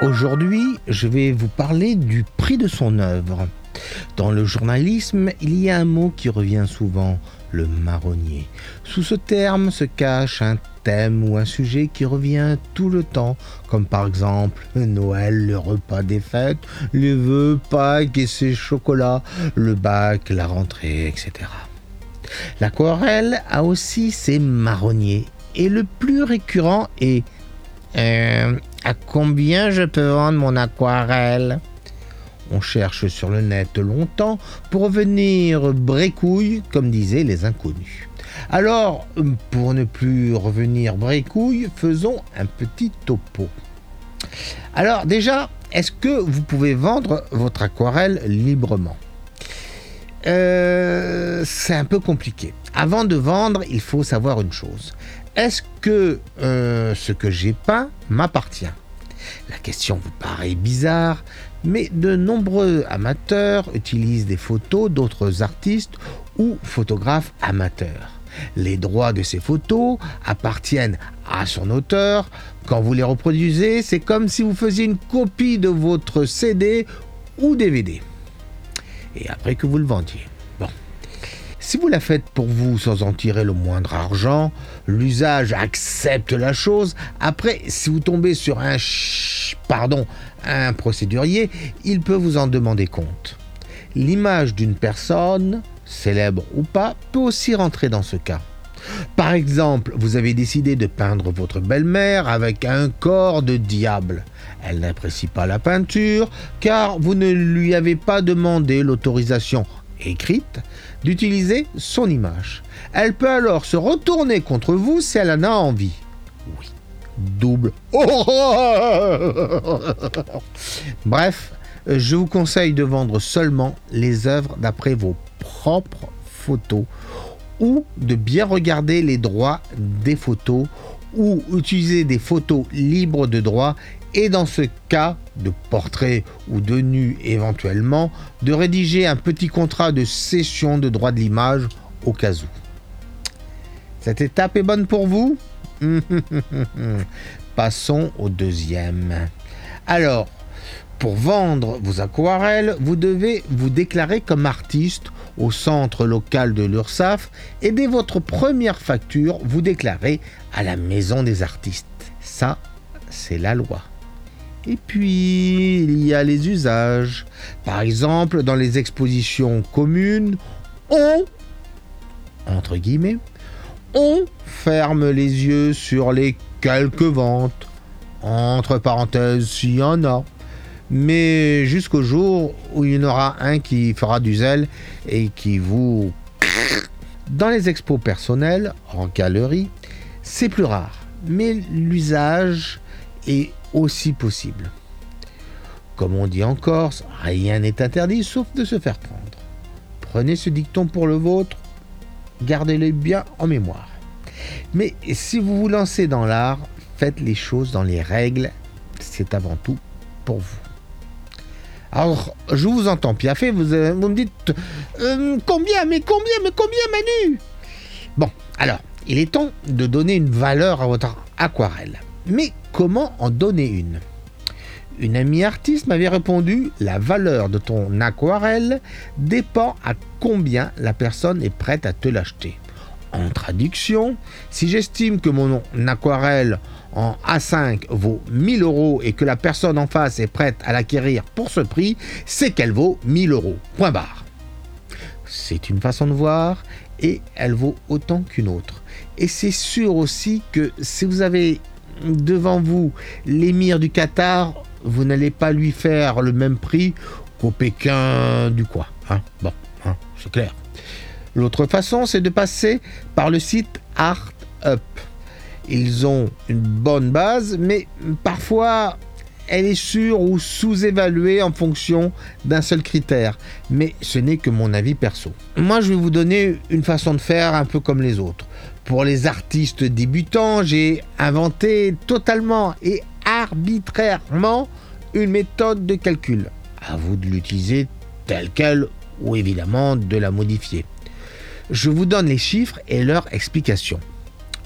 Aujourd'hui, je vais vous parler du prix de son œuvre. Dans le journalisme, il y a un mot qui revient souvent, le marronnier. Sous ce terme se cache un thème ou un sujet qui revient tout le temps, comme par exemple Noël, le repas des fêtes, les vœux, Pâques et ses chocolats, le bac, la rentrée, etc. L'aquarelle a aussi ses marronniers, et le plus récurrent est euh, combien je peux vendre mon aquarelle? On cherche sur le net longtemps pour venir brécouille, comme disaient les inconnus. Alors, pour ne plus revenir brécouille, faisons un petit topo. Alors déjà, est-ce que vous pouvez vendre votre aquarelle librement? Euh, C'est un peu compliqué. Avant de vendre, il faut savoir une chose. Est-ce que euh, ce que j'ai peint m'appartient? La question vous paraît bizarre, mais de nombreux amateurs utilisent des photos d'autres artistes ou photographes amateurs. Les droits de ces photos appartiennent à son auteur. Quand vous les reproduisez, c'est comme si vous faisiez une copie de votre CD ou DVD. Et après que vous le vendiez. Si vous la faites pour vous sans en tirer le moindre argent, l'usage accepte la chose. Après, si vous tombez sur un pardon, un procédurier, il peut vous en demander compte. L'image d'une personne, célèbre ou pas, peut aussi rentrer dans ce cas. Par exemple, vous avez décidé de peindre votre belle-mère avec un corps de diable. Elle n'apprécie pas la peinture car vous ne lui avez pas demandé l'autorisation écrite d'utiliser son image. Elle peut alors se retourner contre vous si elle en a envie. Oui, double. Bref, je vous conseille de vendre seulement les œuvres d'après vos propres photos ou de bien regarder les droits des photos ou utiliser des photos libres de droit et dans ce cas de portrait ou de nu éventuellement, de rédiger un petit contrat de cession de droit de l'image au cas où. Cette étape est bonne pour vous? Passons au deuxième. Alors, pour vendre vos aquarelles, vous devez vous déclarer comme artiste au centre local de l'URSAF et dès votre première facture, vous déclarez à la maison des artistes. Ça, c'est la loi. Et puis, il y a les usages. Par exemple, dans les expositions communes, on, entre guillemets, on ferme les yeux sur les quelques ventes, entre parenthèses s'il y en a, mais jusqu'au jour où il y en aura un qui fera du zèle et qui vous... Dans les expos personnelles, en galerie, c'est plus rare, mais l'usage est aussi possible. Comme on dit en Corse, rien n'est interdit sauf de se faire prendre. Prenez ce dicton pour le vôtre, gardez-le bien en mémoire. Mais si vous vous lancez dans l'art, faites les choses dans les règles, c'est avant tout pour vous. Alors, je vous entends piaffer, vous, euh, vous me dites euh, combien, mais combien, mais combien, Manu? Bon, alors, il est temps de donner une valeur à votre aquarelle. Mais comment en donner une? Une amie artiste m'avait répondu La valeur de ton aquarelle dépend à combien la personne est prête à te l'acheter. En traduction, si j'estime que mon aquarelle en A5 vaut 1000 euros et que la personne en face est prête à l'acquérir pour ce prix, c'est qu'elle vaut 1000 euros. Point barre. C'est une façon de voir et elle vaut autant qu'une autre. Et c'est sûr aussi que si vous avez devant vous l'émir du Qatar, vous n'allez pas lui faire le même prix qu'au Pékin du quoi. Hein bon, hein, c'est clair. L'autre façon, c'est de passer par le site Art Up. Ils ont une bonne base, mais parfois elle est sûre ou sous-évaluée en fonction d'un seul critère. Mais ce n'est que mon avis perso. Moi, je vais vous donner une façon de faire un peu comme les autres. Pour les artistes débutants, j'ai inventé totalement et arbitrairement une méthode de calcul. À vous de l'utiliser telle qu'elle ou évidemment de la modifier. Je vous donne les chiffres et leur explication.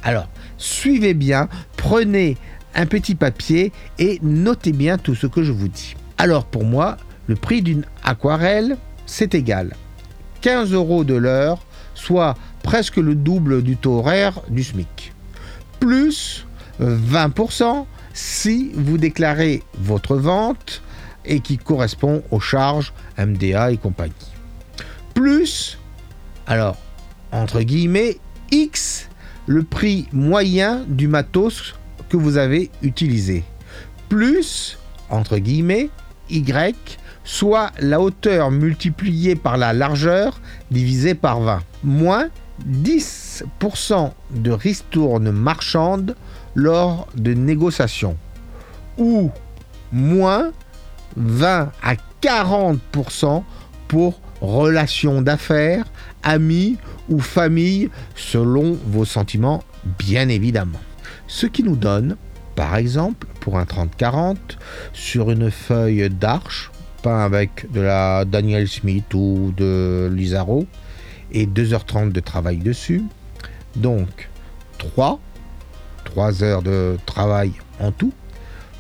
Alors, suivez bien, prenez un petit papier et notez bien tout ce que je vous dis. Alors pour moi, le prix d'une aquarelle, c'est égal 15 euros de l'heure, soit presque le double du taux horaire du SMIC, plus 20% si vous déclarez votre vente et qui correspond aux charges MDA et compagnie. Plus, alors, entre guillemets, X, le prix moyen du matos que vous avez utilisé. Plus, entre guillemets, Y, soit la hauteur multipliée par la largeur divisée par 20. Moins 10% de ristourne marchande lors de négociations. Ou moins 20 à 40% pour relations d'affaires, amis ou famille, selon vos sentiments, bien évidemment. Ce qui nous donne, par exemple, pour un 30-40, sur une feuille d'arche, peint avec de la Daniel Smith ou de Lizaro, et 2h30 de travail dessus. Donc, 3, 3 heures de travail en tout,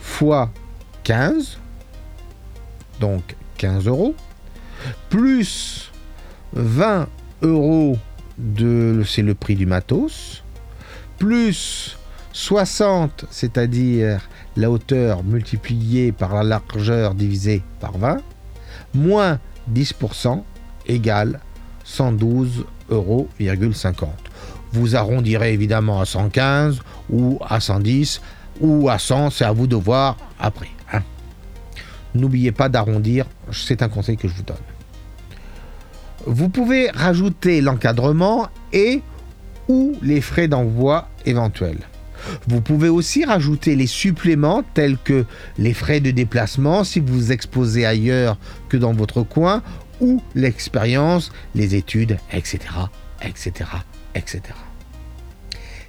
fois 15, donc 15 euros, plus 20 euros de c'est le prix du matos, plus 60, c'est-à-dire la hauteur multipliée par la largeur divisée par 20, moins 10% égale 112,50 euros. Vous arrondirez évidemment à 115 ou à 110 ou à 100, c'est à vous de voir après. Hein. N'oubliez pas d'arrondir, c'est un conseil que je vous donne. Vous pouvez rajouter l'encadrement et ou les frais d'envoi éventuels. Vous pouvez aussi rajouter les suppléments tels que les frais de déplacement si vous vous exposez ailleurs que dans votre coin ou l'expérience, les études, etc., etc., etc.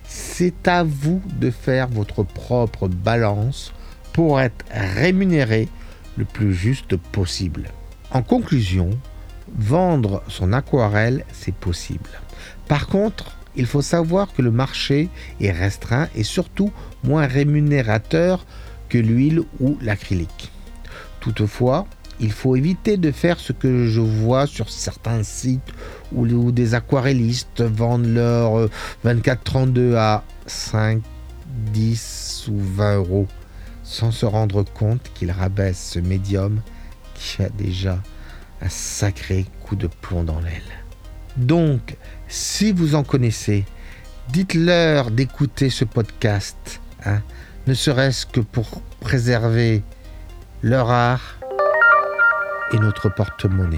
C'est à vous de faire votre propre balance pour être rémunéré le plus juste possible. En conclusion, vendre son aquarelle, c'est possible. Par contre, il faut savoir que le marché est restreint et surtout moins rémunérateur que l'huile ou l'acrylique. Toutefois, il faut éviter de faire ce que je vois sur certains sites où, des aquarellistes vendent leur 24-32 euh, à 5, 10 ou 20 euros sans se rendre compte qu'ils rabaissent ce médium qui a déjà un sacré coup de plomb dans l'aile. Donc, si vous en connaissez, dites-leur d'écouter ce podcast, hein, ne serait-ce que pour préserver leur art et notre porte-monnaie.